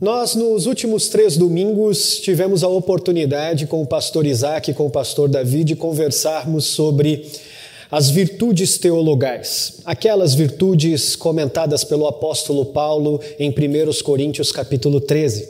Nós, nos últimos três domingos, tivemos a oportunidade com o pastor Isaac e com o pastor Davi de conversarmos sobre as virtudes teologais, aquelas virtudes comentadas pelo apóstolo Paulo em 1 Coríntios capítulo 13.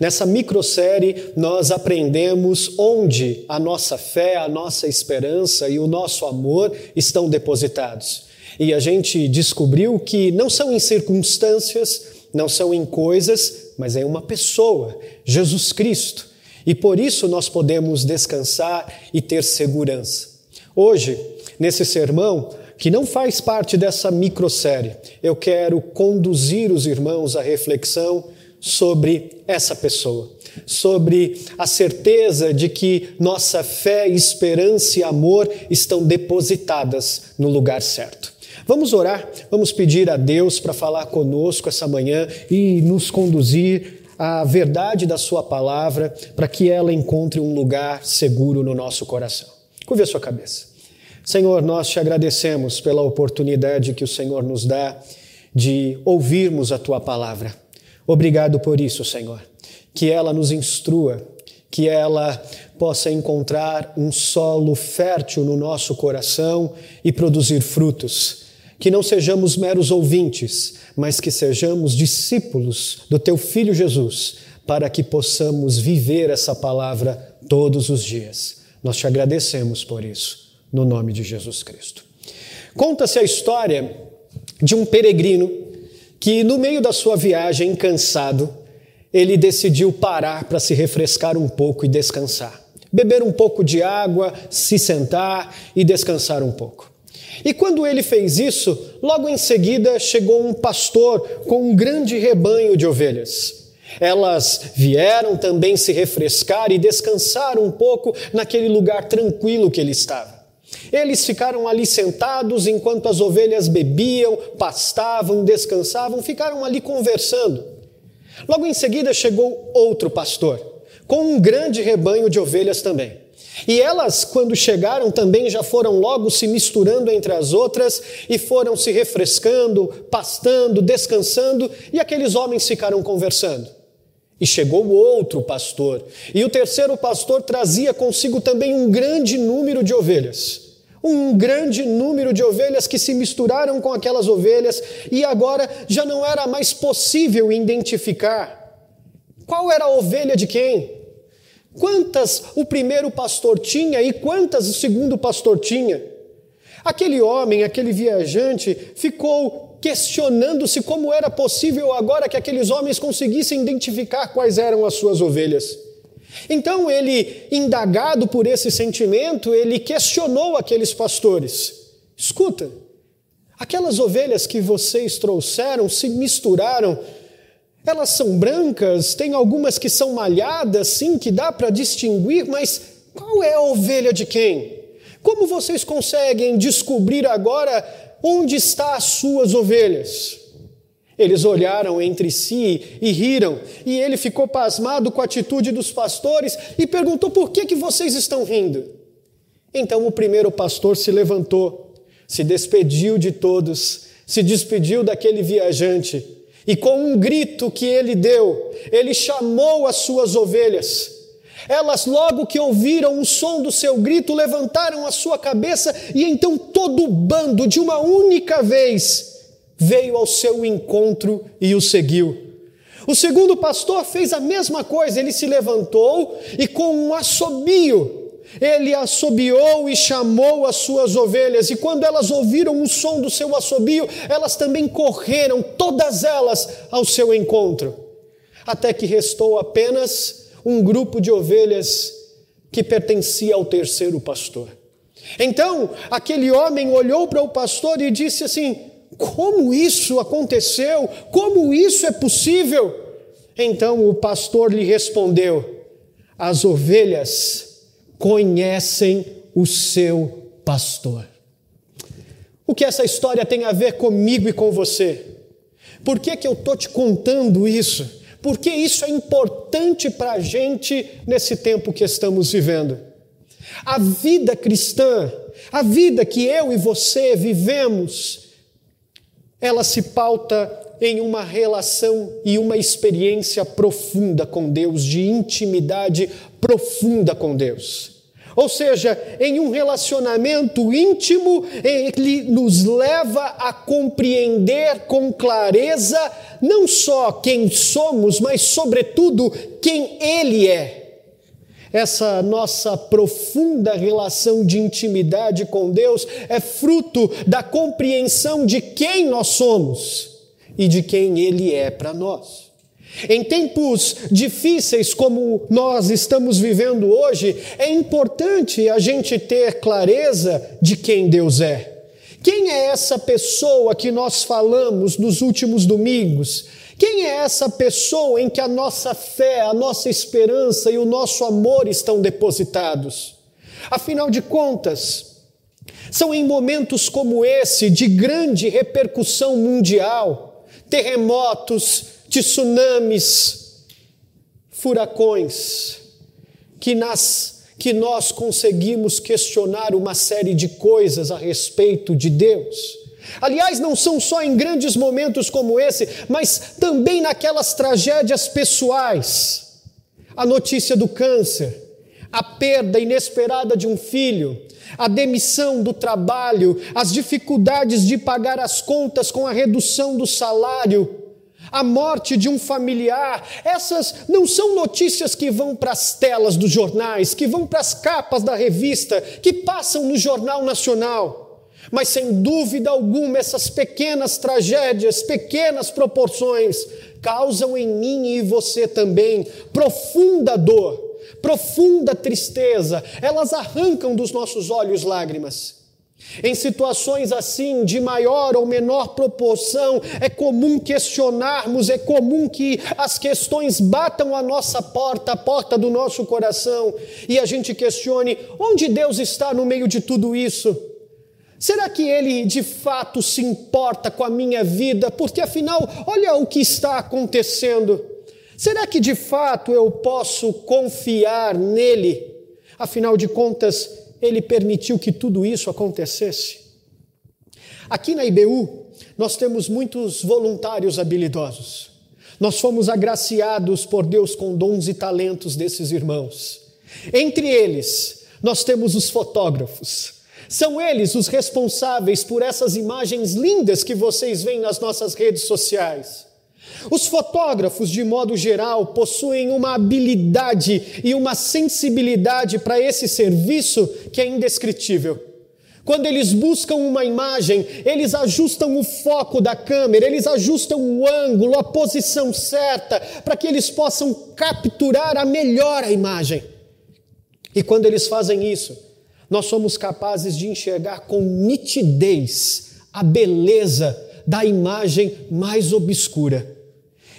Nessa microsérie, nós aprendemos onde a nossa fé, a nossa esperança e o nosso amor estão depositados. E a gente descobriu que não são em circunstâncias, não são em coisas, mas é uma pessoa, Jesus Cristo. E por isso nós podemos descansar e ter segurança. Hoje, nesse sermão, que não faz parte dessa microsérie, eu quero conduzir os irmãos à reflexão sobre essa pessoa, sobre a certeza de que nossa fé, esperança e amor estão depositadas no lugar certo. Vamos orar, vamos pedir a Deus para falar conosco essa manhã e nos conduzir à verdade da Sua palavra para que ela encontre um lugar seguro no nosso coração. Curve a sua cabeça. Senhor, nós te agradecemos pela oportunidade que o Senhor nos dá de ouvirmos a Tua palavra. Obrigado por isso, Senhor. Que ela nos instrua, que ela possa encontrar um solo fértil no nosso coração e produzir frutos que não sejamos meros ouvintes, mas que sejamos discípulos do teu filho Jesus, para que possamos viver essa palavra todos os dias. Nós te agradecemos por isso, no nome de Jesus Cristo. Conta-se a história de um peregrino que, no meio da sua viagem, cansado, ele decidiu parar para se refrescar um pouco e descansar. Beber um pouco de água, se sentar e descansar um pouco. E quando ele fez isso, logo em seguida chegou um pastor com um grande rebanho de ovelhas. Elas vieram também se refrescar e descansar um pouco naquele lugar tranquilo que ele estava. Eles ficaram ali sentados enquanto as ovelhas bebiam, pastavam, descansavam, ficaram ali conversando. Logo em seguida chegou outro pastor, com um grande rebanho de ovelhas também. E elas, quando chegaram, também já foram logo se misturando entre as outras e foram se refrescando, pastando, descansando, e aqueles homens ficaram conversando. E chegou outro pastor, e o terceiro pastor trazia consigo também um grande número de ovelhas. Um grande número de ovelhas que se misturaram com aquelas ovelhas, e agora já não era mais possível identificar qual era a ovelha de quem. Quantas o primeiro pastor tinha e quantas o segundo pastor tinha? Aquele homem, aquele viajante, ficou questionando-se como era possível agora que aqueles homens conseguissem identificar quais eram as suas ovelhas. Então ele, indagado por esse sentimento, ele questionou aqueles pastores: escuta, aquelas ovelhas que vocês trouxeram se misturaram elas são brancas, tem algumas que são malhadas, sim, que dá para distinguir, mas qual é a ovelha de quem? Como vocês conseguem descobrir agora onde estão as suas ovelhas? Eles olharam entre si e riram, e ele ficou pasmado com a atitude dos pastores e perguntou: por que, que vocês estão rindo? Então o primeiro pastor se levantou, se despediu de todos, se despediu daquele viajante e com um grito que ele deu, ele chamou as suas ovelhas. Elas, logo que ouviram o som do seu grito, levantaram a sua cabeça e então todo o bando, de uma única vez, veio ao seu encontro e o seguiu. O segundo pastor fez a mesma coisa, ele se levantou e, com um assobio, ele assobiou e chamou as suas ovelhas, e quando elas ouviram o som do seu assobio, elas também correram, todas elas, ao seu encontro, até que restou apenas um grupo de ovelhas que pertencia ao terceiro pastor. Então, aquele homem olhou para o pastor e disse assim: Como isso aconteceu? Como isso é possível? Então o pastor lhe respondeu: As ovelhas conhecem o seu pastor. O que essa história tem a ver comigo e com você? Por que, que eu estou te contando isso? Porque isso é importante para a gente nesse tempo que estamos vivendo. A vida cristã, a vida que eu e você vivemos, ela se pauta em uma relação e uma experiência profunda com Deus, de intimidade profunda com Deus. Ou seja, em um relacionamento íntimo, ele nos leva a compreender com clareza não só quem somos, mas, sobretudo, quem Ele é. Essa nossa profunda relação de intimidade com Deus é fruto da compreensão de quem nós somos e de quem Ele é para nós. Em tempos difíceis como nós estamos vivendo hoje, é importante a gente ter clareza de quem Deus é. Quem é essa pessoa que nós falamos nos últimos domingos? Quem é essa pessoa em que a nossa fé, a nossa esperança e o nosso amor estão depositados? Afinal de contas, são em momentos como esse, de grande repercussão mundial, terremotos, tsunamis, furacões, que, nas, que nós conseguimos questionar uma série de coisas a respeito de Deus. Aliás, não são só em grandes momentos como esse, mas também naquelas tragédias pessoais. A notícia do câncer, a perda inesperada de um filho, a demissão do trabalho, as dificuldades de pagar as contas com a redução do salário, a morte de um familiar. Essas não são notícias que vão para as telas dos jornais, que vão para as capas da revista, que passam no Jornal Nacional. Mas sem dúvida alguma, essas pequenas tragédias, pequenas proporções, causam em mim e você também profunda dor, profunda tristeza. Elas arrancam dos nossos olhos lágrimas. Em situações assim, de maior ou menor proporção, é comum questionarmos, é comum que as questões batam a nossa porta, a porta do nosso coração, e a gente questione: onde Deus está no meio de tudo isso? Será que Ele de fato se importa com a minha vida? Porque afinal, olha o que está acontecendo. Será que de fato eu posso confiar nele? Afinal de contas, ele permitiu que tudo isso acontecesse. Aqui na IBU, nós temos muitos voluntários habilidosos. Nós fomos agraciados por Deus com dons e talentos desses irmãos. Entre eles, nós temos os fotógrafos. São eles os responsáveis por essas imagens lindas que vocês veem nas nossas redes sociais. Os fotógrafos, de modo geral, possuem uma habilidade e uma sensibilidade para esse serviço que é indescritível. Quando eles buscam uma imagem, eles ajustam o foco da câmera, eles ajustam o ângulo, a posição certa, para que eles possam capturar a melhor a imagem. E quando eles fazem isso, nós somos capazes de enxergar com nitidez a beleza da imagem mais obscura.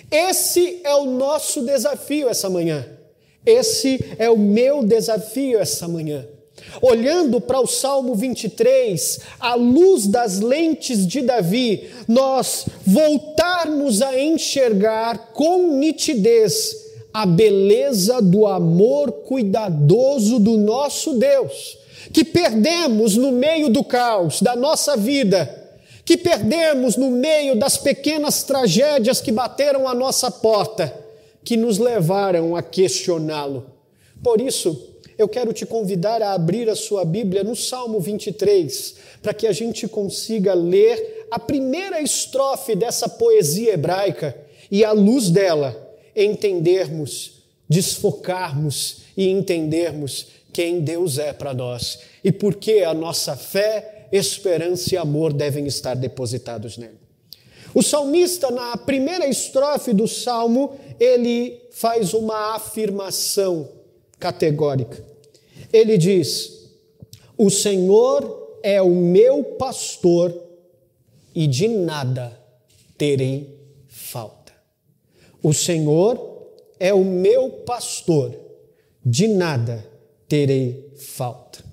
Esse é o nosso desafio essa manhã. Esse é o meu desafio essa manhã. Olhando para o Salmo 23, à luz das lentes de Davi, nós voltarmos a enxergar com nitidez a beleza do amor cuidadoso do nosso Deus, que perdemos no meio do caos da nossa vida que perdemos no meio das pequenas tragédias que bateram a nossa porta, que nos levaram a questioná-lo. Por isso, eu quero te convidar a abrir a sua Bíblia no Salmo 23, para que a gente consiga ler a primeira estrofe dessa poesia hebraica e, à luz dela, entendermos, desfocarmos e entendermos quem Deus é para nós e por que a nossa fé esperança e amor devem estar depositados nele. O salmista, na primeira estrofe do salmo, ele faz uma afirmação categórica. Ele diz: O Senhor é o meu pastor e de nada terei falta. O Senhor é o meu pastor, de nada terei falta.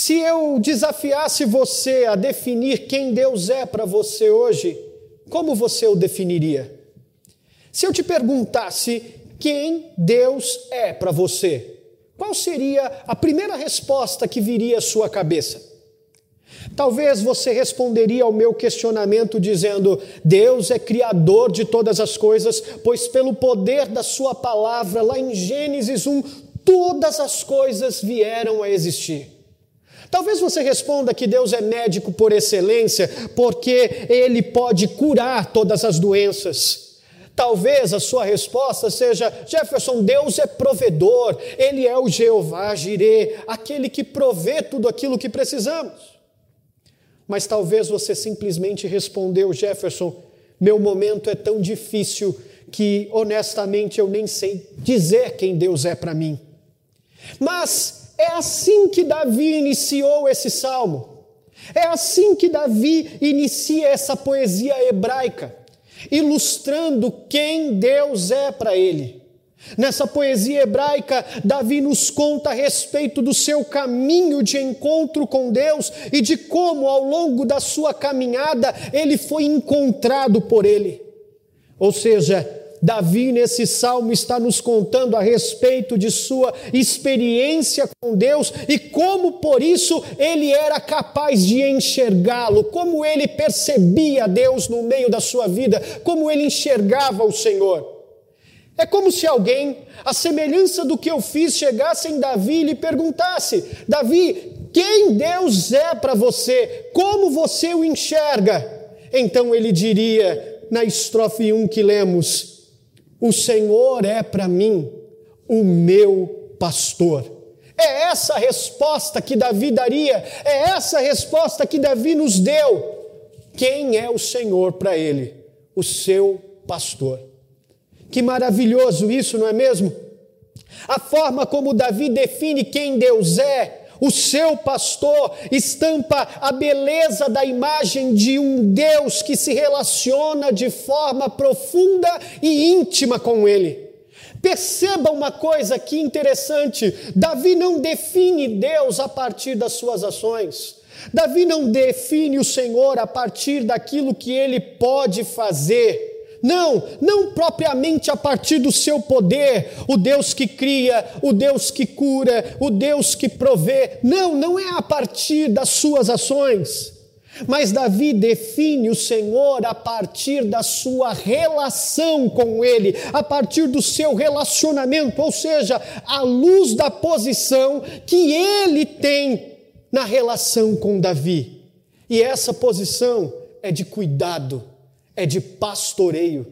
Se eu desafiasse você a definir quem Deus é para você hoje, como você o definiria? Se eu te perguntasse quem Deus é para você, qual seria a primeira resposta que viria à sua cabeça? Talvez você responderia ao meu questionamento dizendo: Deus é criador de todas as coisas, pois pelo poder da Sua palavra, lá em Gênesis 1, todas as coisas vieram a existir. Talvez você responda que Deus é médico por excelência, porque Ele pode curar todas as doenças. Talvez a sua resposta seja: Jefferson, Deus é provedor, Ele é o Jeová Jirê, aquele que provê tudo aquilo que precisamos. Mas talvez você simplesmente respondeu: Jefferson, meu momento é tão difícil que honestamente eu nem sei dizer quem Deus é para mim. Mas é assim que Davi iniciou esse salmo. É assim que Davi inicia essa poesia hebraica, ilustrando quem Deus é para ele. Nessa poesia hebraica, Davi nos conta a respeito do seu caminho de encontro com Deus e de como, ao longo da sua caminhada, ele foi encontrado por ele. Ou seja, Davi, nesse salmo, está nos contando a respeito de sua experiência com Deus e como, por isso, ele era capaz de enxergá-lo, como ele percebia Deus no meio da sua vida, como ele enxergava o Senhor. É como se alguém, a semelhança do que eu fiz, chegasse em Davi e lhe perguntasse: Davi, quem Deus é para você? Como você o enxerga? Então ele diria, na estrofe 1 que lemos: o Senhor é para mim o meu pastor. É essa a resposta que Davi daria, é essa a resposta que Davi nos deu. Quem é o Senhor para ele? O seu pastor. Que maravilhoso isso, não é mesmo? A forma como Davi define quem Deus é o seu pastor estampa a beleza da imagem de um Deus que se relaciona de forma profunda e íntima com ele. Perceba uma coisa aqui interessante: Davi não define Deus a partir das suas ações. Davi não define o Senhor a partir daquilo que ele pode fazer. Não, não propriamente a partir do seu poder, o Deus que cria, o Deus que cura, o Deus que provê. Não, não é a partir das suas ações. Mas Davi define o Senhor a partir da sua relação com Ele, a partir do seu relacionamento, ou seja, à luz da posição que ele tem na relação com Davi. E essa posição é de cuidado é de pastoreio.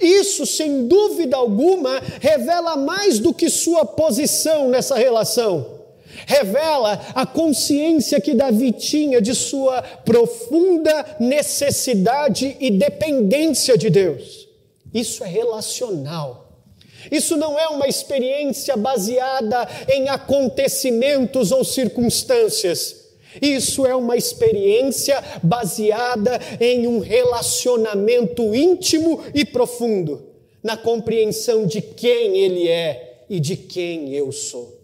Isso, sem dúvida alguma, revela mais do que sua posição nessa relação. Revela a consciência que Davi tinha de sua profunda necessidade e dependência de Deus. Isso é relacional. Isso não é uma experiência baseada em acontecimentos ou circunstâncias isso é uma experiência baseada em um relacionamento íntimo e profundo, na compreensão de quem Ele é e de quem eu sou.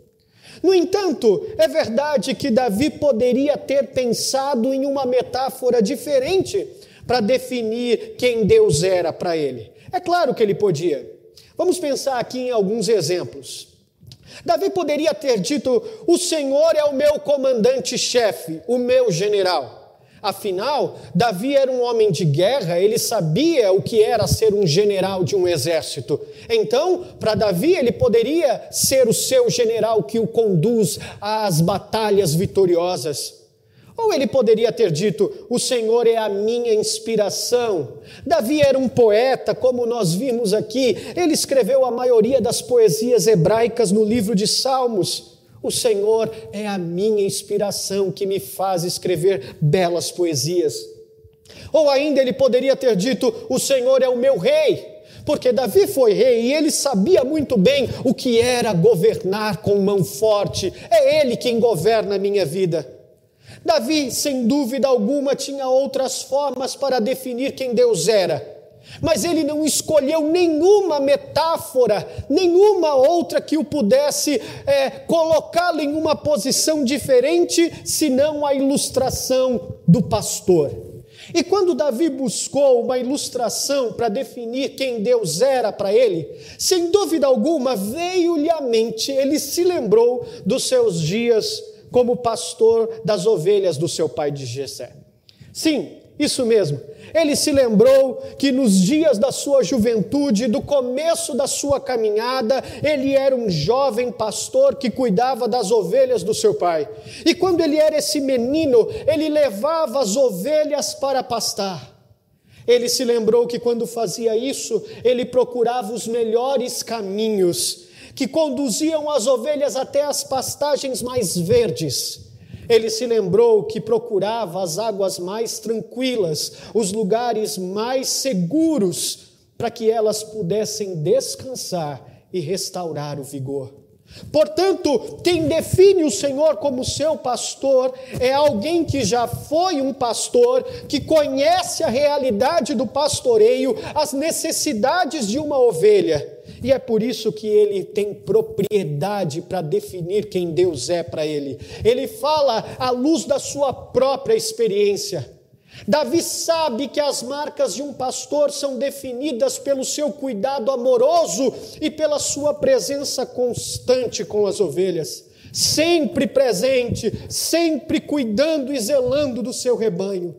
No entanto, é verdade que Davi poderia ter pensado em uma metáfora diferente para definir quem Deus era para ele. É claro que ele podia. Vamos pensar aqui em alguns exemplos. Davi poderia ter dito: O Senhor é o meu comandante-chefe, o meu general. Afinal, Davi era um homem de guerra, ele sabia o que era ser um general de um exército. Então, para Davi, ele poderia ser o seu general que o conduz às batalhas vitoriosas. Ou ele poderia ter dito: O Senhor é a minha inspiração. Davi era um poeta, como nós vimos aqui. Ele escreveu a maioria das poesias hebraicas no livro de Salmos. O Senhor é a minha inspiração que me faz escrever belas poesias. Ou ainda ele poderia ter dito: O Senhor é o meu rei porque Davi foi rei e ele sabia muito bem o que era governar com mão forte. É ele quem governa a minha vida. Davi, sem dúvida alguma, tinha outras formas para definir quem Deus era. Mas ele não escolheu nenhuma metáfora, nenhuma outra que o pudesse é, colocá-lo em uma posição diferente, senão a ilustração do pastor. E quando Davi buscou uma ilustração para definir quem Deus era para ele, sem dúvida alguma veio-lhe à mente, ele se lembrou dos seus dias como pastor das ovelhas do seu pai de Jessé. Sim, isso mesmo. Ele se lembrou que nos dias da sua juventude, do começo da sua caminhada, ele era um jovem pastor que cuidava das ovelhas do seu pai. E quando ele era esse menino, ele levava as ovelhas para pastar. Ele se lembrou que quando fazia isso, ele procurava os melhores caminhos que conduziam as ovelhas até as pastagens mais verdes. Ele se lembrou que procurava as águas mais tranquilas, os lugares mais seguros, para que elas pudessem descansar e restaurar o vigor. Portanto, quem define o Senhor como seu pastor é alguém que já foi um pastor, que conhece a realidade do pastoreio, as necessidades de uma ovelha. E é por isso que ele tem propriedade para definir quem Deus é para ele. Ele fala à luz da sua própria experiência. Davi sabe que as marcas de um pastor são definidas pelo seu cuidado amoroso e pela sua presença constante com as ovelhas, sempre presente, sempre cuidando e zelando do seu rebanho.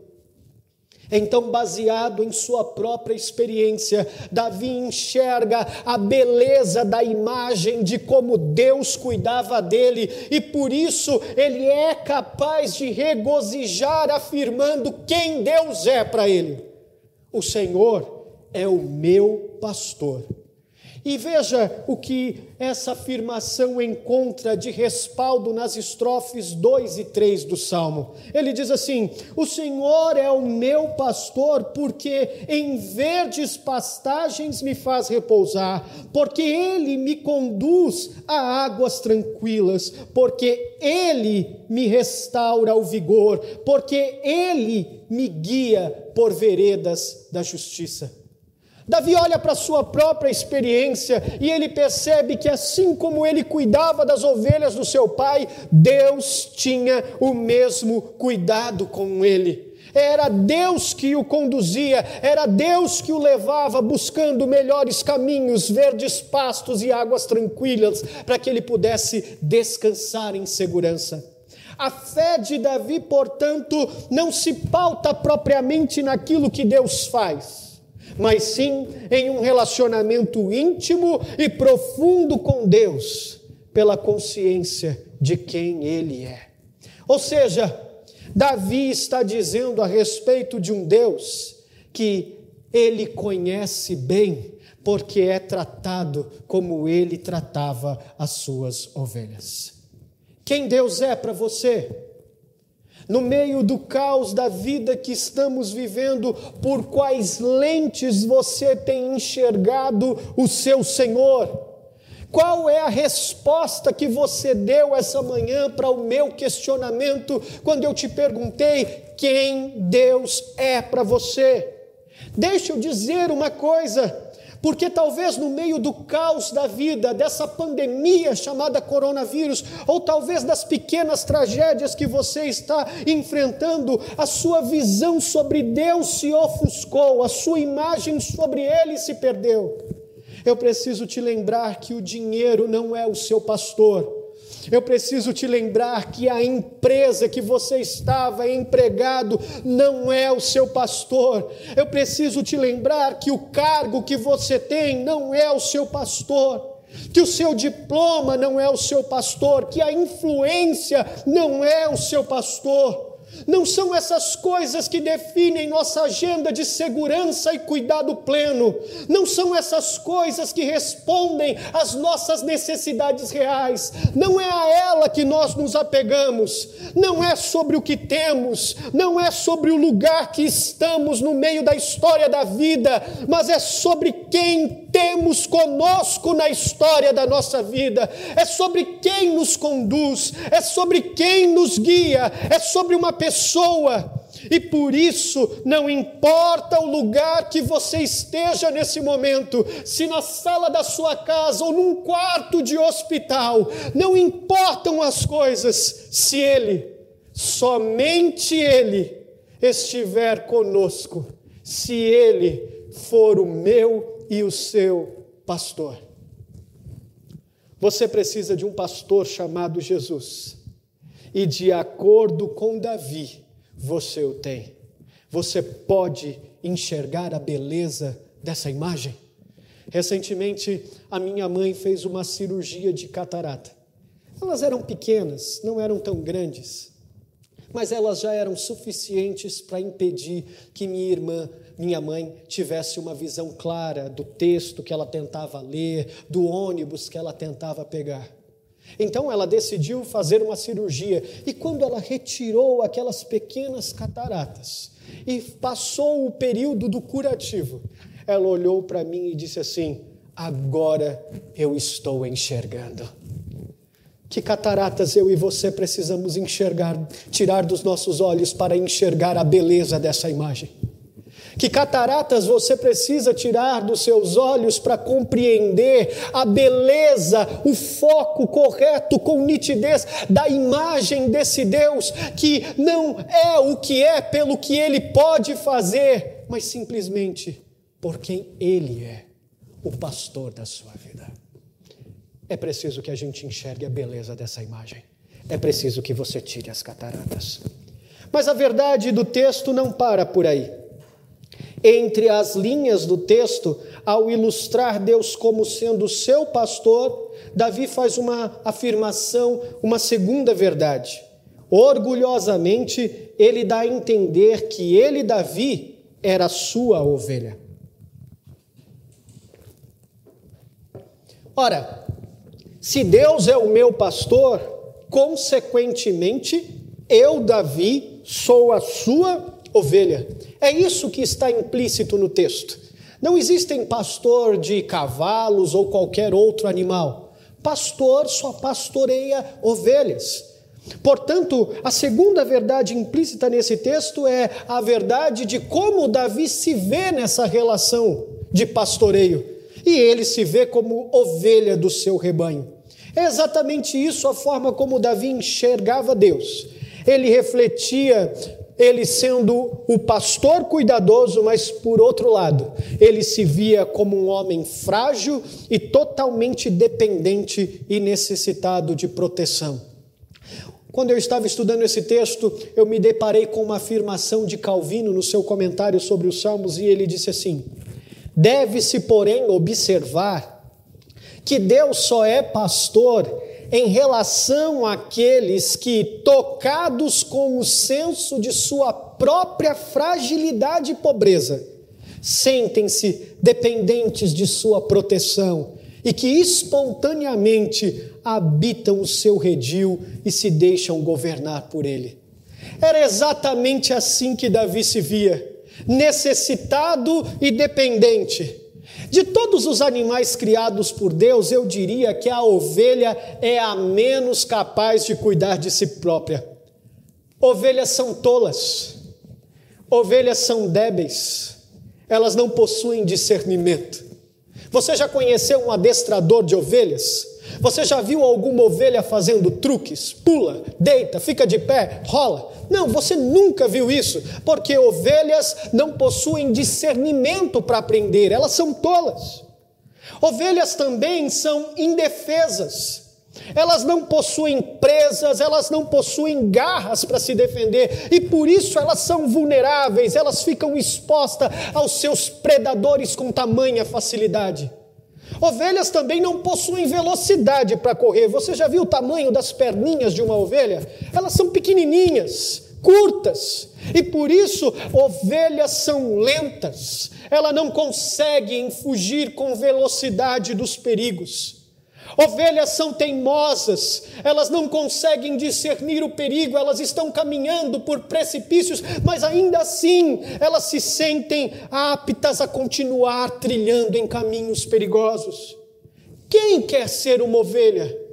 Então, baseado em sua própria experiência, Davi enxerga a beleza da imagem de como Deus cuidava dele, e por isso ele é capaz de regozijar, afirmando quem Deus é para ele. O Senhor é o meu pastor e veja o que essa afirmação encontra de respaldo nas estrofes 2 e 3 do Salmo. Ele diz assim: O Senhor é o meu pastor, porque em verdes pastagens me faz repousar, porque ele me conduz a águas tranquilas, porque ele me restaura o vigor, porque ele me guia por veredas da justiça. Davi olha para sua própria experiência e ele percebe que, assim como ele cuidava das ovelhas do seu pai, Deus tinha o mesmo cuidado com ele. Era Deus que o conduzia, era Deus que o levava buscando melhores caminhos, verdes pastos e águas tranquilas, para que ele pudesse descansar em segurança. A fé de Davi, portanto, não se pauta propriamente naquilo que Deus faz mas sim em um relacionamento íntimo e profundo com Deus, pela consciência de quem Ele é. Ou seja, Davi está dizendo a respeito de um Deus que ele conhece bem, porque é tratado como ele tratava as suas ovelhas. Quem Deus é para você? No meio do caos da vida que estamos vivendo, por quais lentes você tem enxergado o seu Senhor? Qual é a resposta que você deu essa manhã para o meu questionamento quando eu te perguntei quem Deus é para você? Deixa eu dizer uma coisa. Porque talvez no meio do caos da vida, dessa pandemia chamada coronavírus, ou talvez das pequenas tragédias que você está enfrentando, a sua visão sobre Deus se ofuscou, a sua imagem sobre Ele se perdeu. Eu preciso te lembrar que o dinheiro não é o seu pastor. Eu preciso te lembrar que a empresa que você estava empregado não é o seu pastor. Eu preciso te lembrar que o cargo que você tem não é o seu pastor. Que o seu diploma não é o seu pastor, que a influência não é o seu pastor. Não são essas coisas que definem nossa agenda de segurança e cuidado pleno. Não são essas coisas que respondem às nossas necessidades reais. Não é a ela que nós nos apegamos. Não é sobre o que temos. Não é sobre o lugar que estamos no meio da história da vida. Mas é sobre quem temos conosco na história da nossa vida. É sobre quem nos conduz. É sobre quem nos guia. É sobre uma pessoa. E por isso, não importa o lugar que você esteja nesse momento, se na sala da sua casa ou num quarto de hospital, não importam as coisas, se Ele, somente Ele, estiver conosco, se Ele for o meu e o seu pastor. Você precisa de um pastor chamado Jesus e de acordo com Davi, você o tem. Você pode enxergar a beleza dessa imagem? Recentemente, a minha mãe fez uma cirurgia de catarata. Elas eram pequenas, não eram tão grandes, mas elas já eram suficientes para impedir que minha irmã, minha mãe, tivesse uma visão clara do texto que ela tentava ler, do ônibus que ela tentava pegar. Então ela decidiu fazer uma cirurgia e quando ela retirou aquelas pequenas cataratas e passou o período do curativo, ela olhou para mim e disse assim: Agora eu estou enxergando. Que cataratas eu e você precisamos enxergar, tirar dos nossos olhos para enxergar a beleza dessa imagem? Que cataratas você precisa tirar dos seus olhos para compreender a beleza, o foco correto com nitidez da imagem desse Deus que não é o que é pelo que ele pode fazer, mas simplesmente por quem ele é, o pastor da sua vida. É preciso que a gente enxergue a beleza dessa imagem. É preciso que você tire as cataratas. Mas a verdade do texto não para por aí. Entre as linhas do texto, ao ilustrar Deus como sendo seu pastor, Davi faz uma afirmação, uma segunda verdade. Orgulhosamente, ele dá a entender que ele, Davi, era sua ovelha. Ora, se Deus é o meu pastor, consequentemente, eu, Davi, sou a sua ovelha. É isso que está implícito no texto. Não existem pastor de cavalos ou qualquer outro animal. Pastor só pastoreia ovelhas. Portanto, a segunda verdade implícita nesse texto é a verdade de como Davi se vê nessa relação de pastoreio. E ele se vê como ovelha do seu rebanho. É exatamente isso a forma como Davi enxergava Deus. Ele refletia ele sendo o pastor cuidadoso, mas por outro lado, ele se via como um homem frágil e totalmente dependente e necessitado de proteção. Quando eu estava estudando esse texto, eu me deparei com uma afirmação de Calvino no seu comentário sobre os Salmos, e ele disse assim: Deve-se, porém, observar que Deus só é pastor em relação àqueles que, tocados com o senso de sua própria fragilidade e pobreza, sentem-se dependentes de sua proteção e que espontaneamente habitam o seu redil e se deixam governar por ele. Era exatamente assim que Davi se via, necessitado e dependente de todos os animais criados por Deus, eu diria que a ovelha é a menos capaz de cuidar de si própria. Ovelhas são tolas, ovelhas são débeis, elas não possuem discernimento. Você já conheceu um adestrador de ovelhas? Você já viu alguma ovelha fazendo truques? Pula, deita, fica de pé, rola. Não, você nunca viu isso, porque ovelhas não possuem discernimento para aprender, elas são tolas. Ovelhas também são indefesas. Elas não possuem presas, elas não possuem garras para se defender e por isso elas são vulneráveis, elas ficam expostas aos seus predadores com tamanha facilidade. Ovelhas também não possuem velocidade para correr. Você já viu o tamanho das perninhas de uma ovelha? Elas são pequenininhas, curtas, e por isso ovelhas são lentas. Elas não conseguem fugir com velocidade dos perigos. Ovelhas são teimosas, elas não conseguem discernir o perigo, elas estão caminhando por precipícios, mas ainda assim elas se sentem aptas a continuar trilhando em caminhos perigosos. Quem quer ser uma ovelha?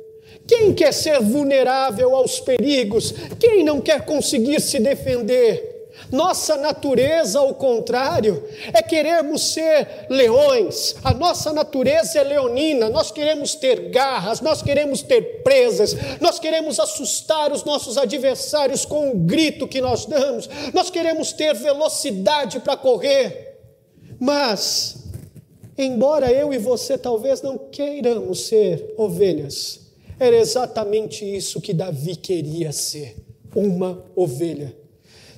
Quem quer ser vulnerável aos perigos? Quem não quer conseguir se defender? Nossa natureza, ao contrário, é querermos ser leões. A nossa natureza é leonina. Nós queremos ter garras, nós queremos ter presas, nós queremos assustar os nossos adversários com o grito que nós damos, nós queremos ter velocidade para correr. Mas, embora eu e você talvez não queiramos ser ovelhas, Era exatamente isso que Davi queria ser: uma ovelha.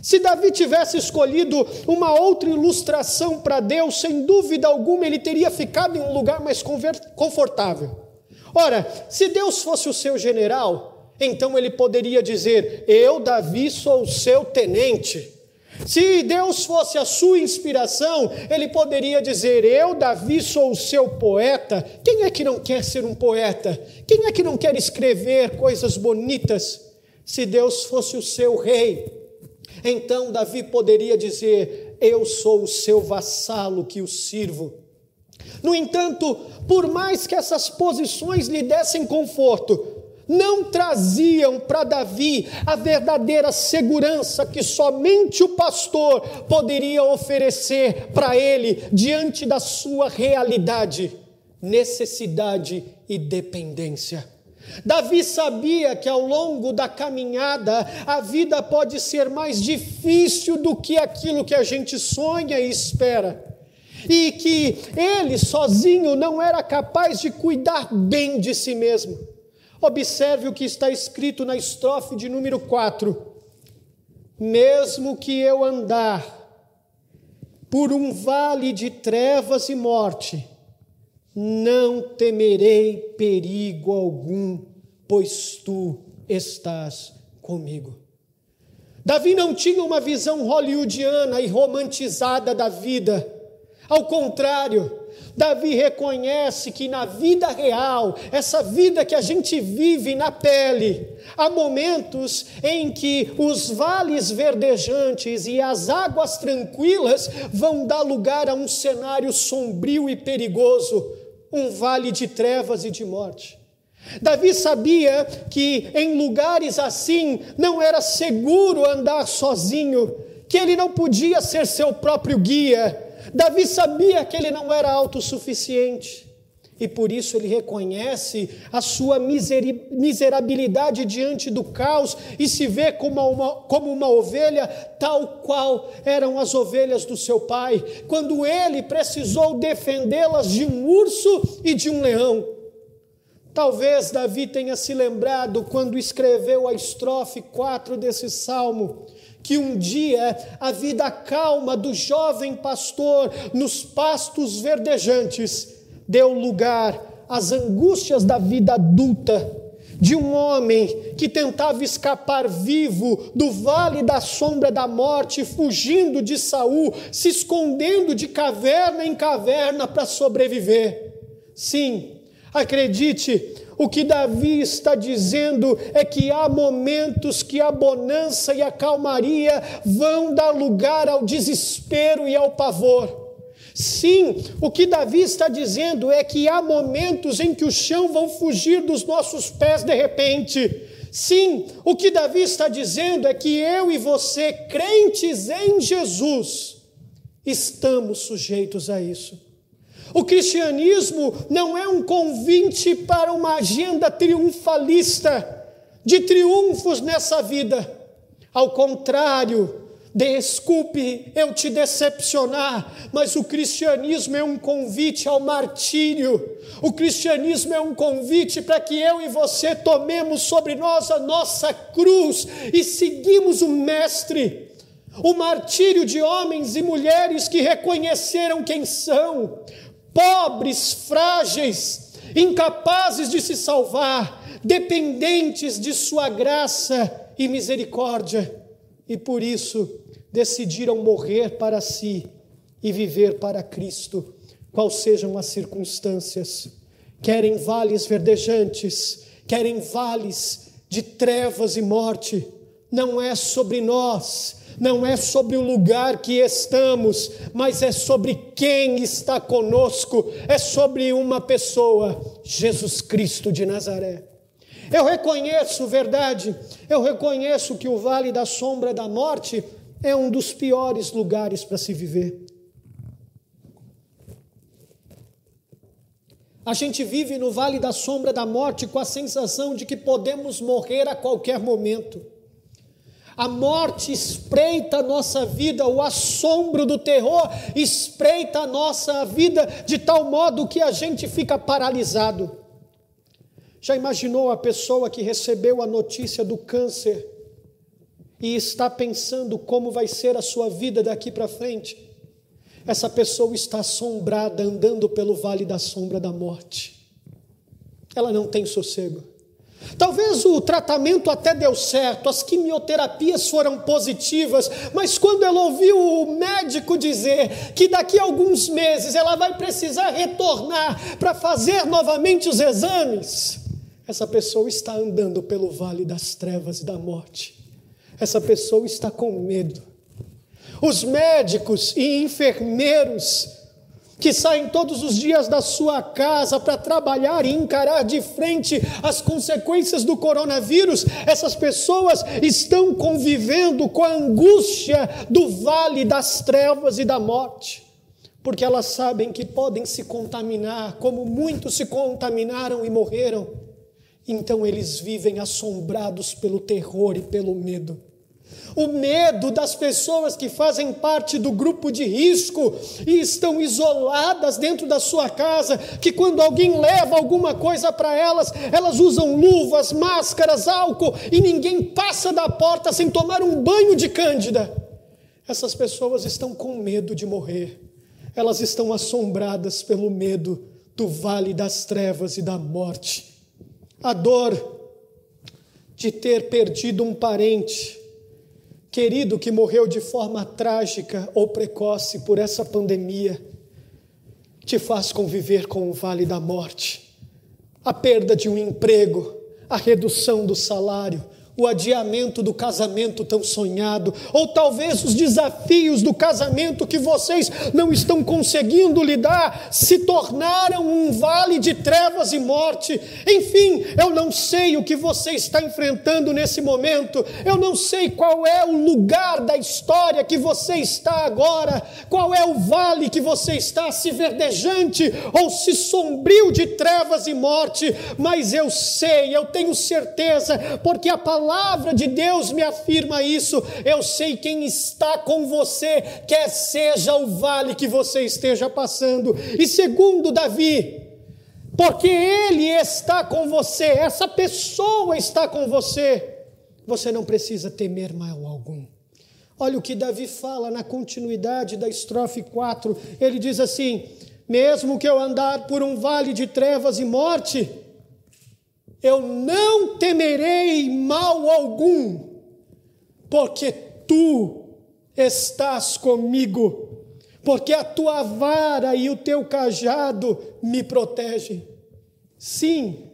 Se Davi tivesse escolhido uma outra ilustração para Deus, sem dúvida alguma ele teria ficado em um lugar mais confortável. Ora, se Deus fosse o seu general, então ele poderia dizer: Eu, Davi, sou o seu tenente. Se Deus fosse a sua inspiração, ele poderia dizer: Eu, Davi, sou o seu poeta. Quem é que não quer ser um poeta? Quem é que não quer escrever coisas bonitas? Se Deus fosse o seu rei, então Davi poderia dizer: Eu sou o seu vassalo que o sirvo. No entanto, por mais que essas posições lhe dessem conforto, não traziam para Davi a verdadeira segurança que somente o pastor poderia oferecer para ele diante da sua realidade, necessidade e dependência. Davi sabia que ao longo da caminhada a vida pode ser mais difícil do que aquilo que a gente sonha e espera. E que ele sozinho não era capaz de cuidar bem de si mesmo. Observe o que está escrito na estrofe de número 4. Mesmo que eu andar por um vale de trevas e morte, não temerei perigo algum, pois tu estás comigo. Davi não tinha uma visão hollywoodiana e romantizada da vida. Ao contrário, Davi reconhece que na vida real, essa vida que a gente vive na pele, há momentos em que os vales verdejantes e as águas tranquilas vão dar lugar a um cenário sombrio e perigoso, um vale de trevas e de morte. Davi sabia que em lugares assim não era seguro andar sozinho, que ele não podia ser seu próprio guia, Davi sabia que ele não era autossuficiente e por isso ele reconhece a sua miserabilidade diante do caos e se vê como uma, como uma ovelha, tal qual eram as ovelhas do seu pai, quando ele precisou defendê-las de um urso e de um leão. Talvez Davi tenha se lembrado quando escreveu a estrofe 4 desse salmo que um dia a vida calma do jovem pastor nos pastos verdejantes deu lugar às angústias da vida adulta de um homem que tentava escapar vivo do vale da sombra da morte, fugindo de Saul, se escondendo de caverna em caverna para sobreviver. Sim, acredite, o que Davi está dizendo é que há momentos que a bonança e a calmaria vão dar lugar ao desespero e ao pavor. Sim, o que Davi está dizendo é que há momentos em que o chão vão fugir dos nossos pés de repente. Sim, o que Davi está dizendo é que eu e você, crentes em Jesus, estamos sujeitos a isso. O cristianismo não é um convite para uma agenda triunfalista, de triunfos nessa vida. Ao contrário, desculpe eu te decepcionar, mas o cristianismo é um convite ao martírio. O cristianismo é um convite para que eu e você tomemos sobre nós a nossa cruz e seguimos o Mestre. O martírio de homens e mulheres que reconheceram quem são, pobres, frágeis, incapazes de se salvar, dependentes de Sua graça e misericórdia, e por isso decidiram morrer para si e viver para Cristo, quais sejam as circunstâncias. Querem vales verdejantes, querem vales de trevas e morte, não é sobre nós não é sobre o lugar que estamos, mas é sobre quem está conosco, é sobre uma pessoa, Jesus Cristo de Nazaré. Eu reconheço, verdade, eu reconheço que o vale da sombra da morte é um dos piores lugares para se viver. A gente vive no vale da sombra da morte com a sensação de que podemos morrer a qualquer momento. A morte espreita a nossa vida, o assombro do terror espreita a nossa vida de tal modo que a gente fica paralisado. Já imaginou a pessoa que recebeu a notícia do câncer e está pensando como vai ser a sua vida daqui para frente? Essa pessoa está assombrada, andando pelo vale da sombra da morte. Ela não tem sossego. Talvez o tratamento até deu certo, as quimioterapias foram positivas, mas quando ela ouviu o médico dizer que daqui a alguns meses ela vai precisar retornar para fazer novamente os exames, essa pessoa está andando pelo vale das trevas e da morte. Essa pessoa está com medo. Os médicos e enfermeiros que saem todos os dias da sua casa para trabalhar e encarar de frente as consequências do coronavírus, essas pessoas estão convivendo com a angústia do vale das trevas e da morte, porque elas sabem que podem se contaminar, como muitos se contaminaram e morreram. Então eles vivem assombrados pelo terror e pelo medo. O medo das pessoas que fazem parte do grupo de risco e estão isoladas dentro da sua casa, que quando alguém leva alguma coisa para elas, elas usam luvas, máscaras, álcool e ninguém passa da porta sem tomar um banho de cândida. Essas pessoas estão com medo de morrer. Elas estão assombradas pelo medo do vale das trevas e da morte a dor de ter perdido um parente querido que morreu de forma trágica ou precoce por essa pandemia, te faz conviver com o vale da morte, a perda de um emprego, a redução do salário, o adiamento do casamento tão sonhado, ou talvez os desafios do casamento que vocês não estão conseguindo lidar, se tornaram um vale de trevas e morte. Enfim, eu não sei o que você está enfrentando nesse momento, eu não sei qual é o lugar da história que você está agora, qual é o vale que você está, se verdejante ou se sombrio de trevas e morte, mas eu sei, eu tenho certeza, porque a palavra palavra de Deus me afirma isso. Eu sei quem está com você, quer seja o vale que você esteja passando. E segundo Davi, porque ele está com você, essa pessoa está com você, você não precisa temer mal algum. Olha o que Davi fala na continuidade da estrofe 4. Ele diz assim: Mesmo que eu andar por um vale de trevas e morte, eu não temerei mal algum, porque tu estás comigo, porque a tua vara e o teu cajado me protegem. Sim,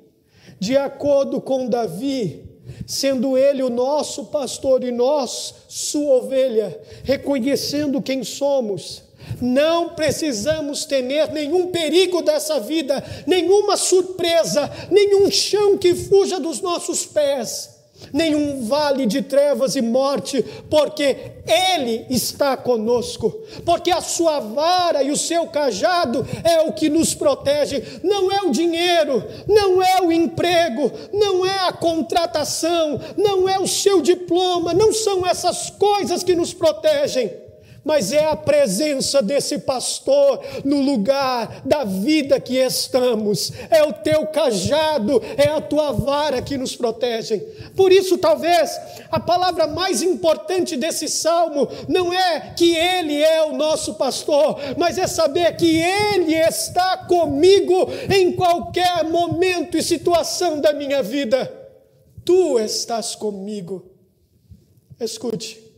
de acordo com Davi, sendo ele o nosso pastor e nós sua ovelha, reconhecendo quem somos, não precisamos temer nenhum perigo dessa vida, nenhuma surpresa, nenhum chão que fuja dos nossos pés, nenhum vale de trevas e morte, porque Ele está conosco, porque a sua vara e o seu cajado é o que nos protege, não é o dinheiro, não é o emprego, não é a contratação, não é o seu diploma, não são essas coisas que nos protegem mas é a presença desse pastor no lugar da vida que estamos, é o teu cajado, é a tua vara que nos protege. Por isso, talvez a palavra mais importante desse salmo não é que ele é o nosso pastor, mas é saber que ele está comigo em qualquer momento e situação da minha vida. Tu estás comigo. Escute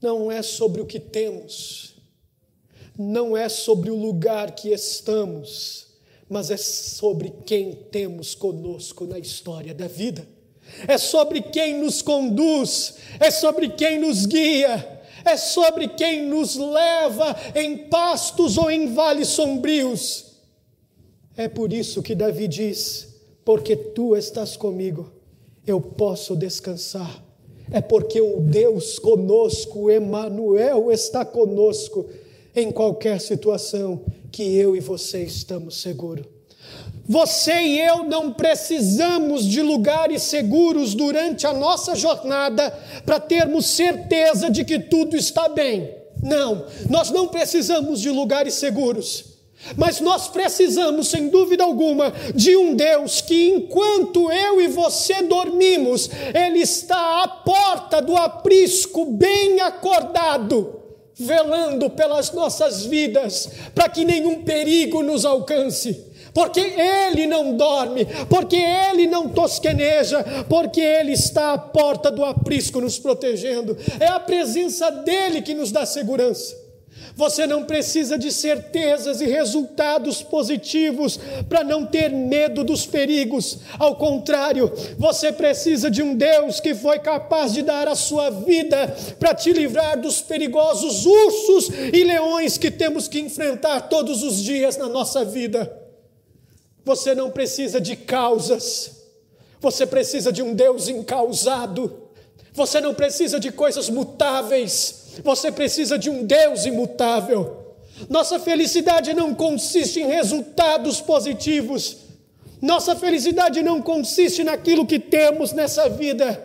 não é sobre o que temos, não é sobre o lugar que estamos, mas é sobre quem temos conosco na história da vida. É sobre quem nos conduz, é sobre quem nos guia, é sobre quem nos leva em pastos ou em vales sombrios. É por isso que Davi diz: Porque tu estás comigo, eu posso descansar é porque o Deus conosco, Emanuel, está conosco em qualquer situação que eu e você estamos seguros. Você e eu não precisamos de lugares seguros durante a nossa jornada para termos certeza de que tudo está bem. Não, nós não precisamos de lugares seguros. Mas nós precisamos, sem dúvida alguma, de um Deus que, enquanto eu e você dormimos, Ele está à porta do aprisco, bem acordado, velando pelas nossas vidas, para que nenhum perigo nos alcance porque Ele não dorme, porque Ele não tosqueneja, porque Ele está à porta do aprisco nos protegendo. É a presença dEle que nos dá segurança. Você não precisa de certezas e resultados positivos para não ter medo dos perigos. Ao contrário, você precisa de um Deus que foi capaz de dar a sua vida para te livrar dos perigosos ursos e leões que temos que enfrentar todos os dias na nossa vida. Você não precisa de causas, você precisa de um Deus encausado. Você não precisa de coisas mutáveis, você precisa de um Deus imutável. Nossa felicidade não consiste em resultados positivos, nossa felicidade não consiste naquilo que temos nessa vida,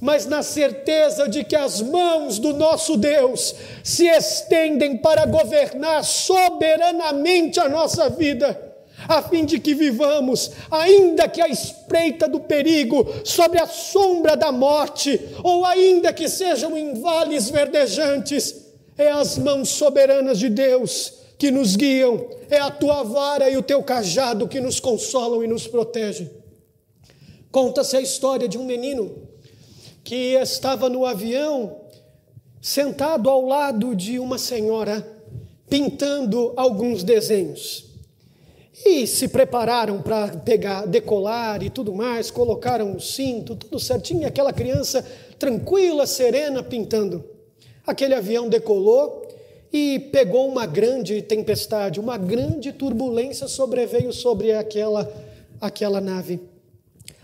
mas na certeza de que as mãos do nosso Deus se estendem para governar soberanamente a nossa vida a fim de que vivamos, ainda que a espreita do perigo, sobre a sombra da morte, ou ainda que sejam em vales verdejantes, é as mãos soberanas de Deus que nos guiam, é a tua vara e o teu cajado que nos consolam e nos protegem. Conta-se a história de um menino que estava no avião, sentado ao lado de uma senhora, pintando alguns desenhos. E se prepararam para pegar, decolar e tudo mais, colocaram o cinto, tudo certinho, e aquela criança tranquila, serena, pintando. Aquele avião decolou e pegou uma grande tempestade, uma grande turbulência sobreveio sobre aquela, aquela nave.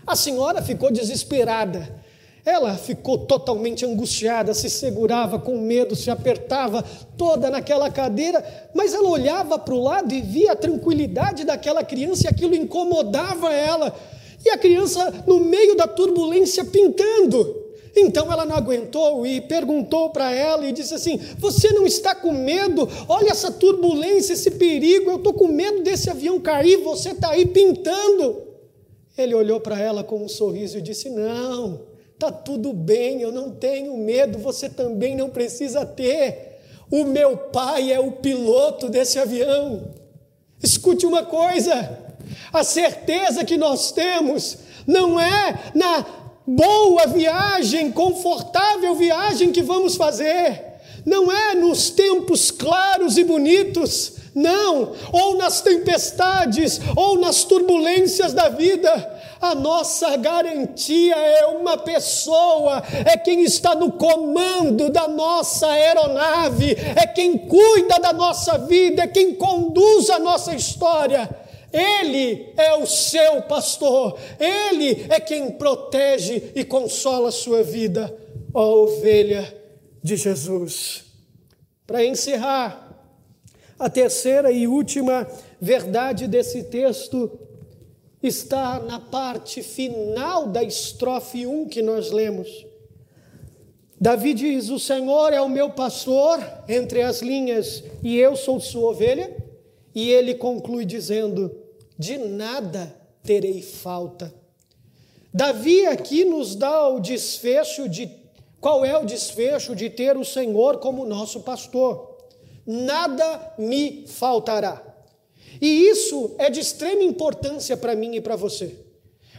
A senhora ficou desesperada ela ficou totalmente angustiada, se segurava com medo, se apertava toda naquela cadeira, mas ela olhava para o lado e via a tranquilidade daquela criança e aquilo incomodava ela. E a criança, no meio da turbulência, pintando. Então ela não aguentou e perguntou para ela e disse assim: Você não está com medo? Olha essa turbulência, esse perigo. Eu estou com medo desse avião cair. Você está aí pintando. Ele olhou para ela com um sorriso e disse: Não, Está tudo bem, eu não tenho medo, você também não precisa ter. O meu pai é o piloto desse avião. Escute uma coisa: a certeza que nós temos não é na boa viagem, confortável viagem que vamos fazer, não é nos tempos claros e bonitos, não, ou nas tempestades, ou nas turbulências da vida, a nossa garantia é uma pessoa, é quem está no comando da nossa aeronave, é quem cuida da nossa vida, é quem conduz a nossa história. Ele é o seu pastor, ele é quem protege e consola a sua vida, ó ovelha de Jesus. Para encerrar, a terceira e última verdade desse texto está na parte final da estrofe 1 que nós lemos. Davi diz: O Senhor é o meu pastor entre as linhas e eu sou sua ovelha. E ele conclui dizendo: De nada terei falta. Davi aqui nos dá o desfecho de qual é o desfecho de ter o Senhor como nosso pastor. Nada me faltará. E isso é de extrema importância para mim e para você,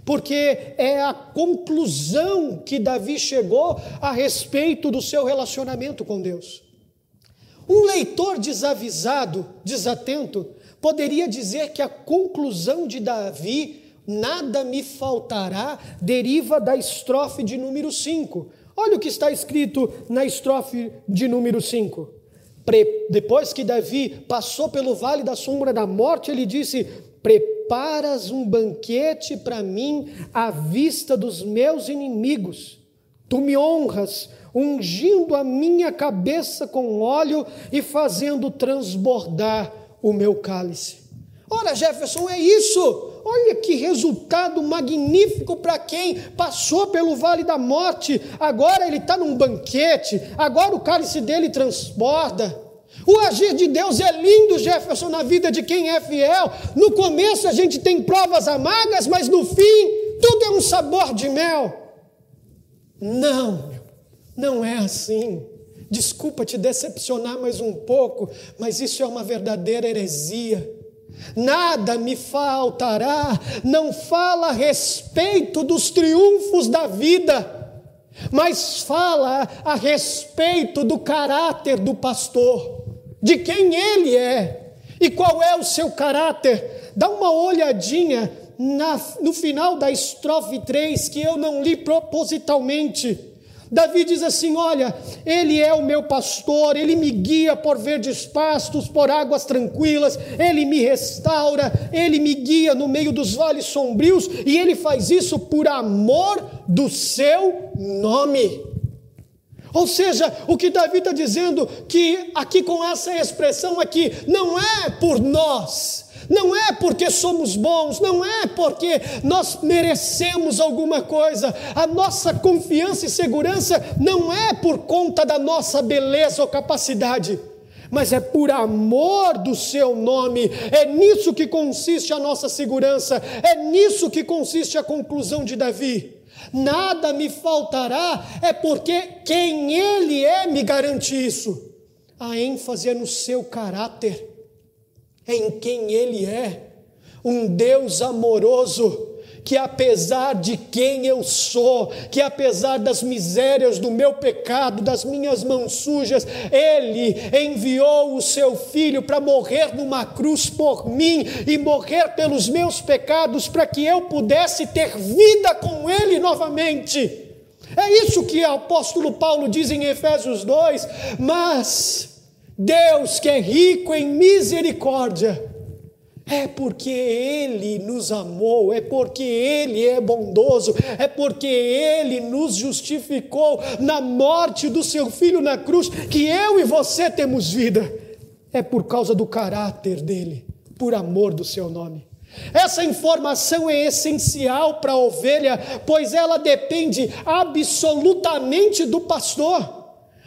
porque é a conclusão que Davi chegou a respeito do seu relacionamento com Deus. Um leitor desavisado, desatento, poderia dizer que a conclusão de Davi, nada me faltará, deriva da estrofe de número 5. Olha o que está escrito na estrofe de número 5 depois que Davi passou pelo vale da sombra da morte, ele disse: Preparas um banquete para mim à vista dos meus inimigos. Tu me honras, ungindo a minha cabeça com óleo e fazendo transbordar o meu cálice. Ora, Jefferson, é isso. Olha que resultado magnífico para quem passou pelo vale da morte. Agora ele está num banquete, agora o cálice dele transborda. O agir de Deus é lindo, Jefferson, na vida de quem é fiel. No começo a gente tem provas amargas, mas no fim tudo é um sabor de mel. Não, não é assim. Desculpa te decepcionar mais um pouco, mas isso é uma verdadeira heresia. Nada me faltará, não fala a respeito dos triunfos da vida, mas fala a respeito do caráter do pastor, de quem ele é e qual é o seu caráter. Dá uma olhadinha na, no final da estrofe 3, que eu não li propositalmente. Davi diz assim: Olha, Ele é o meu pastor, Ele me guia por verdes pastos, por águas tranquilas, Ele me restaura, Ele me guia no meio dos vales sombrios, e Ele faz isso por amor do seu nome. Ou seja, o que Davi está dizendo que aqui com essa expressão aqui, não é por nós, não é porque somos bons, não é porque nós merecemos alguma coisa. A nossa confiança e segurança não é por conta da nossa beleza ou capacidade, mas é por amor do seu nome. É nisso que consiste a nossa segurança, é nisso que consiste a conclusão de Davi. Nada me faltará, é porque quem Ele é me garante isso. A ênfase é no seu caráter em quem Ele é, um Deus amoroso, que apesar de quem eu sou, que apesar das misérias do meu pecado, das minhas mãos sujas, Ele enviou o seu Filho para morrer numa cruz por mim e morrer pelos meus pecados, para que eu pudesse ter vida com Ele novamente. É isso que o apóstolo Paulo diz em Efésios 2, mas Deus que é rico em misericórdia, é porque Ele nos amou, é porque Ele é bondoso, é porque Ele nos justificou na morte do Seu Filho na cruz, que eu e você temos vida. É por causa do caráter dele, por amor do Seu nome. Essa informação é essencial para a ovelha, pois ela depende absolutamente do pastor.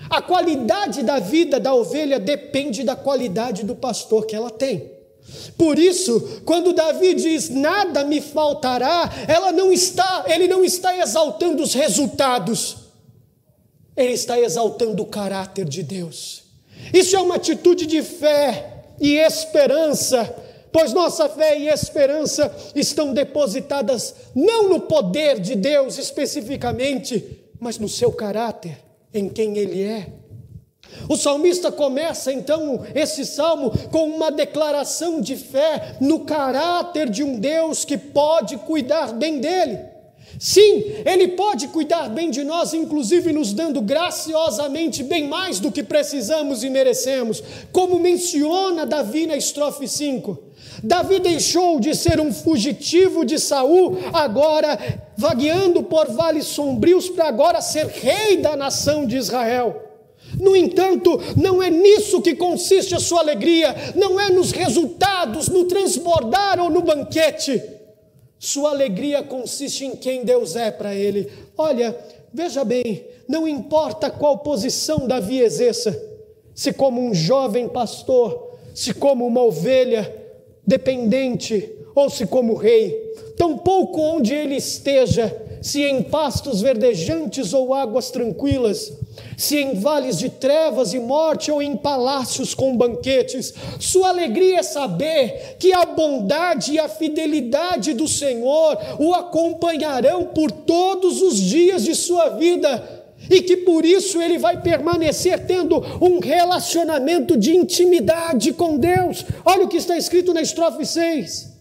A qualidade da vida da ovelha depende da qualidade do pastor que ela tem. Por isso, quando Davi diz nada me faltará, ela não está, ele não está exaltando os resultados. Ele está exaltando o caráter de Deus. Isso é uma atitude de fé e esperança, pois nossa fé e esperança estão depositadas não no poder de Deus especificamente, mas no seu caráter em quem Ele é. O salmista começa então esse salmo com uma declaração de fé no caráter de um Deus que pode cuidar bem dele. Sim, Ele pode cuidar bem de nós, inclusive nos dando graciosamente bem mais do que precisamos e merecemos, como menciona Davi na estrofe 5. Davi deixou de ser um fugitivo de Saul, agora vagueando por vales sombrios, para agora ser rei da nação de Israel. No entanto, não é nisso que consiste a sua alegria, não é nos resultados, no transbordar ou no banquete. Sua alegria consiste em quem Deus é para ele. Olha, veja bem, não importa qual posição Davi exerça, se como um jovem pastor, se como uma ovelha, dependente ou se como rei, tampouco onde ele esteja, se em pastos verdejantes ou águas tranquilas, se em vales de trevas e morte ou em palácios com banquetes, sua alegria é saber que a bondade e a fidelidade do Senhor o acompanharão por todos os dias de sua vida e que por isso ele vai permanecer tendo um relacionamento de intimidade com Deus. Olha o que está escrito na estrofe 6.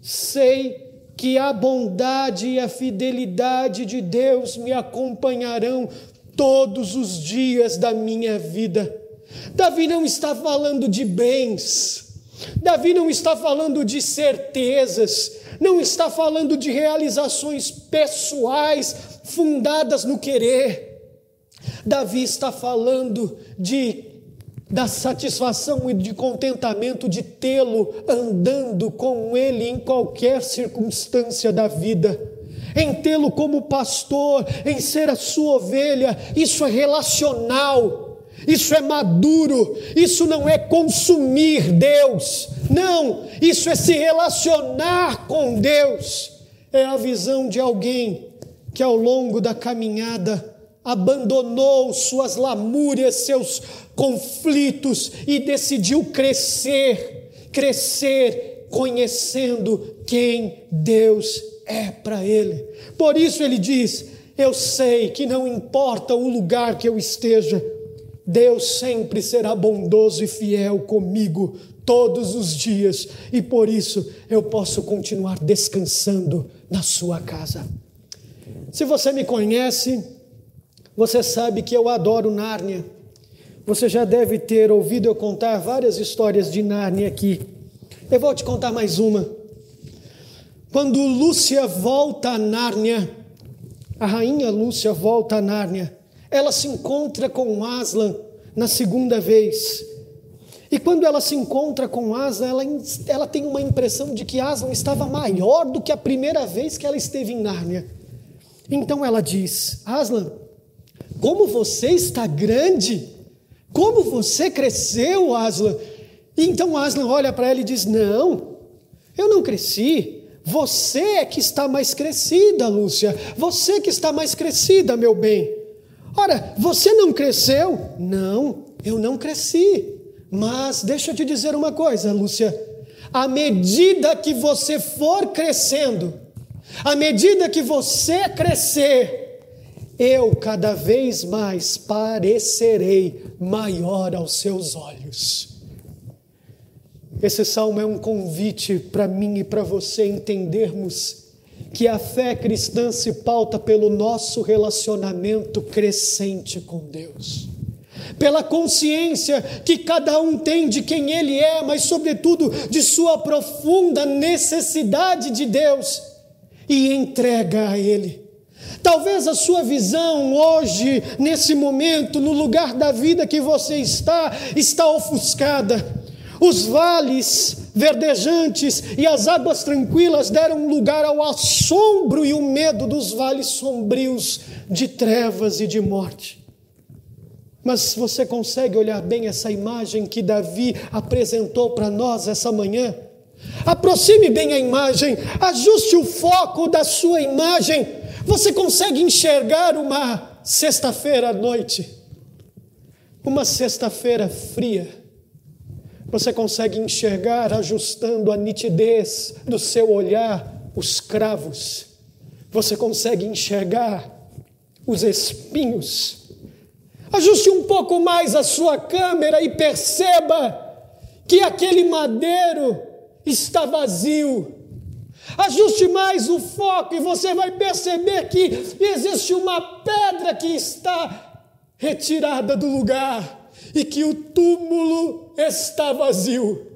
Sei que a bondade e a fidelidade de Deus me acompanharão todos os dias da minha vida. Davi não está falando de bens, Davi não está falando de certezas, não está falando de realizações pessoais fundadas no querer. Davi está falando de da satisfação e de contentamento de tê-lo andando com ele em qualquer circunstância da vida, em tê-lo como pastor, em ser a sua ovelha, isso é relacional. isso é maduro, isso não é consumir Deus, não, isso é se relacionar com Deus. É a visão de alguém que ao longo da caminhada abandonou suas lamúrias, seus conflitos e decidiu crescer, crescer conhecendo quem Deus é para ele. Por isso ele diz: Eu sei que não importa o lugar que eu esteja, Deus sempre será bondoso e fiel comigo todos os dias, e por isso eu posso continuar descansando na sua casa. Se você me conhece, você sabe que eu adoro Nárnia. Você já deve ter ouvido eu contar várias histórias de Nárnia aqui. Eu vou te contar mais uma. Quando Lúcia volta a Nárnia, a rainha Lúcia volta a Nárnia, ela se encontra com Aslan na segunda vez. E quando ela se encontra com Aslan, ela, ela tem uma impressão de que Aslan estava maior do que a primeira vez que ela esteve em Nárnia. Então ela diz: Aslan, como você está grande, como você cresceu, Aslan. E então Aslan olha para ela e diz: Não, eu não cresci. Você é que está mais crescida, Lúcia. Você que está mais crescida, meu bem. Ora, você não cresceu? Não, eu não cresci. Mas deixa eu te dizer uma coisa, Lúcia. À medida que você for crescendo, à medida que você crescer, eu cada vez mais parecerei maior aos seus olhos. Esse salmo é um convite para mim e para você entendermos que a fé cristã se pauta pelo nosso relacionamento crescente com Deus pela consciência que cada um tem de quem ele é, mas, sobretudo, de sua profunda necessidade de Deus e entrega a Ele. Talvez a sua visão hoje, nesse momento, no lugar da vida que você está, está ofuscada. Os vales verdejantes e as águas tranquilas deram lugar ao assombro e o medo dos vales sombrios de trevas e de morte. Mas você consegue olhar bem essa imagem que Davi apresentou para nós essa manhã? Aproxime bem a imagem, ajuste o foco da sua imagem. Você consegue enxergar uma sexta-feira à noite, uma sexta-feira fria. Você consegue enxergar, ajustando a nitidez do seu olhar, os cravos. Você consegue enxergar os espinhos Ajuste um pouco mais a sua câmera e perceba que aquele madeiro está vazio. Ajuste mais o foco e você vai perceber que existe uma pedra que está retirada do lugar e que o túmulo está vazio.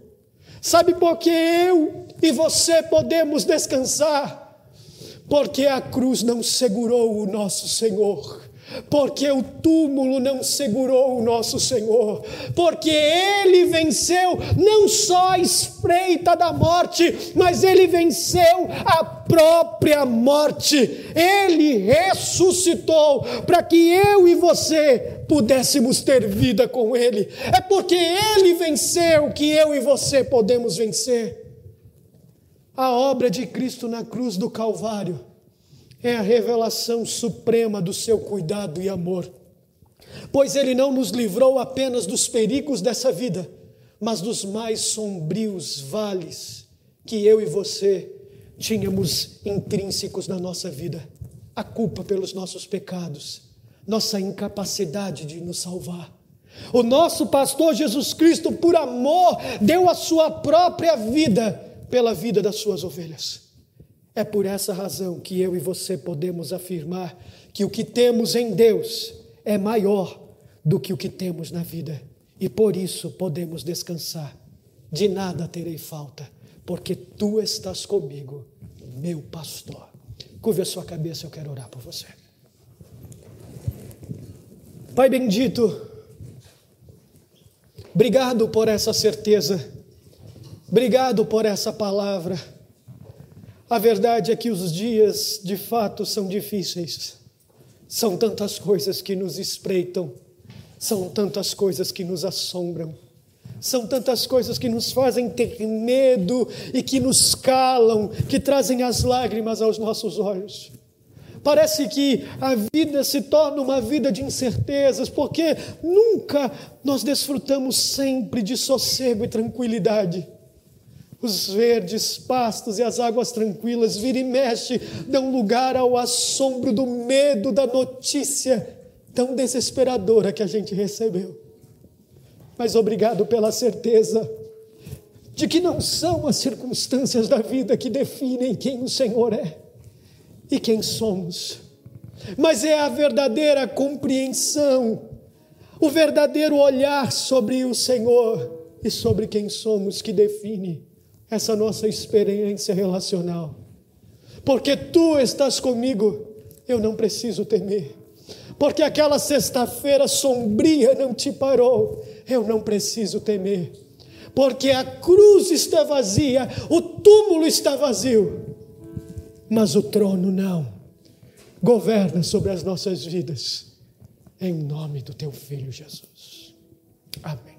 Sabe por que eu e você podemos descansar? Porque a cruz não segurou o nosso Senhor porque o túmulo não segurou o nosso Senhor, porque ele venceu não só a espreita da morte, mas ele venceu a própria morte. Ele ressuscitou para que eu e você pudéssemos ter vida com ele. É porque ele venceu que eu e você podemos vencer. A obra de Cristo na cruz do Calvário é a revelação suprema do seu cuidado e amor. Pois ele não nos livrou apenas dos perigos dessa vida, mas dos mais sombrios vales que eu e você tínhamos intrínsecos na nossa vida. A culpa pelos nossos pecados, nossa incapacidade de nos salvar. O nosso pastor Jesus Cristo, por amor, deu a sua própria vida pela vida das suas ovelhas. É por essa razão que eu e você podemos afirmar que o que temos em Deus é maior do que o que temos na vida. E por isso podemos descansar. De nada terei falta, porque tu estás comigo, meu pastor. Curve a sua cabeça, eu quero orar por você. Pai bendito, obrigado por essa certeza, obrigado por essa palavra. A verdade é que os dias de fato são difíceis. São tantas coisas que nos espreitam, São tantas coisas que nos assombram, são tantas coisas que nos fazem ter medo e que nos calam, que trazem as lágrimas aos nossos olhos. Parece que a vida se torna uma vida de incertezas, porque nunca nós desfrutamos sempre de sossego e tranquilidade. Os verdes pastos e as águas tranquilas, vira e mexe, dão lugar ao assombro do medo da notícia tão desesperadora que a gente recebeu. Mas obrigado pela certeza de que não são as circunstâncias da vida que definem quem o Senhor é e quem somos, mas é a verdadeira compreensão, o verdadeiro olhar sobre o Senhor e sobre quem somos que define essa nossa experiência relacional. Porque tu estás comigo, eu não preciso temer. Porque aquela sexta-feira sombria não te parou, eu não preciso temer. Porque a cruz está vazia, o túmulo está vazio, mas o trono não. Governa sobre as nossas vidas, em nome do teu filho Jesus. Amém.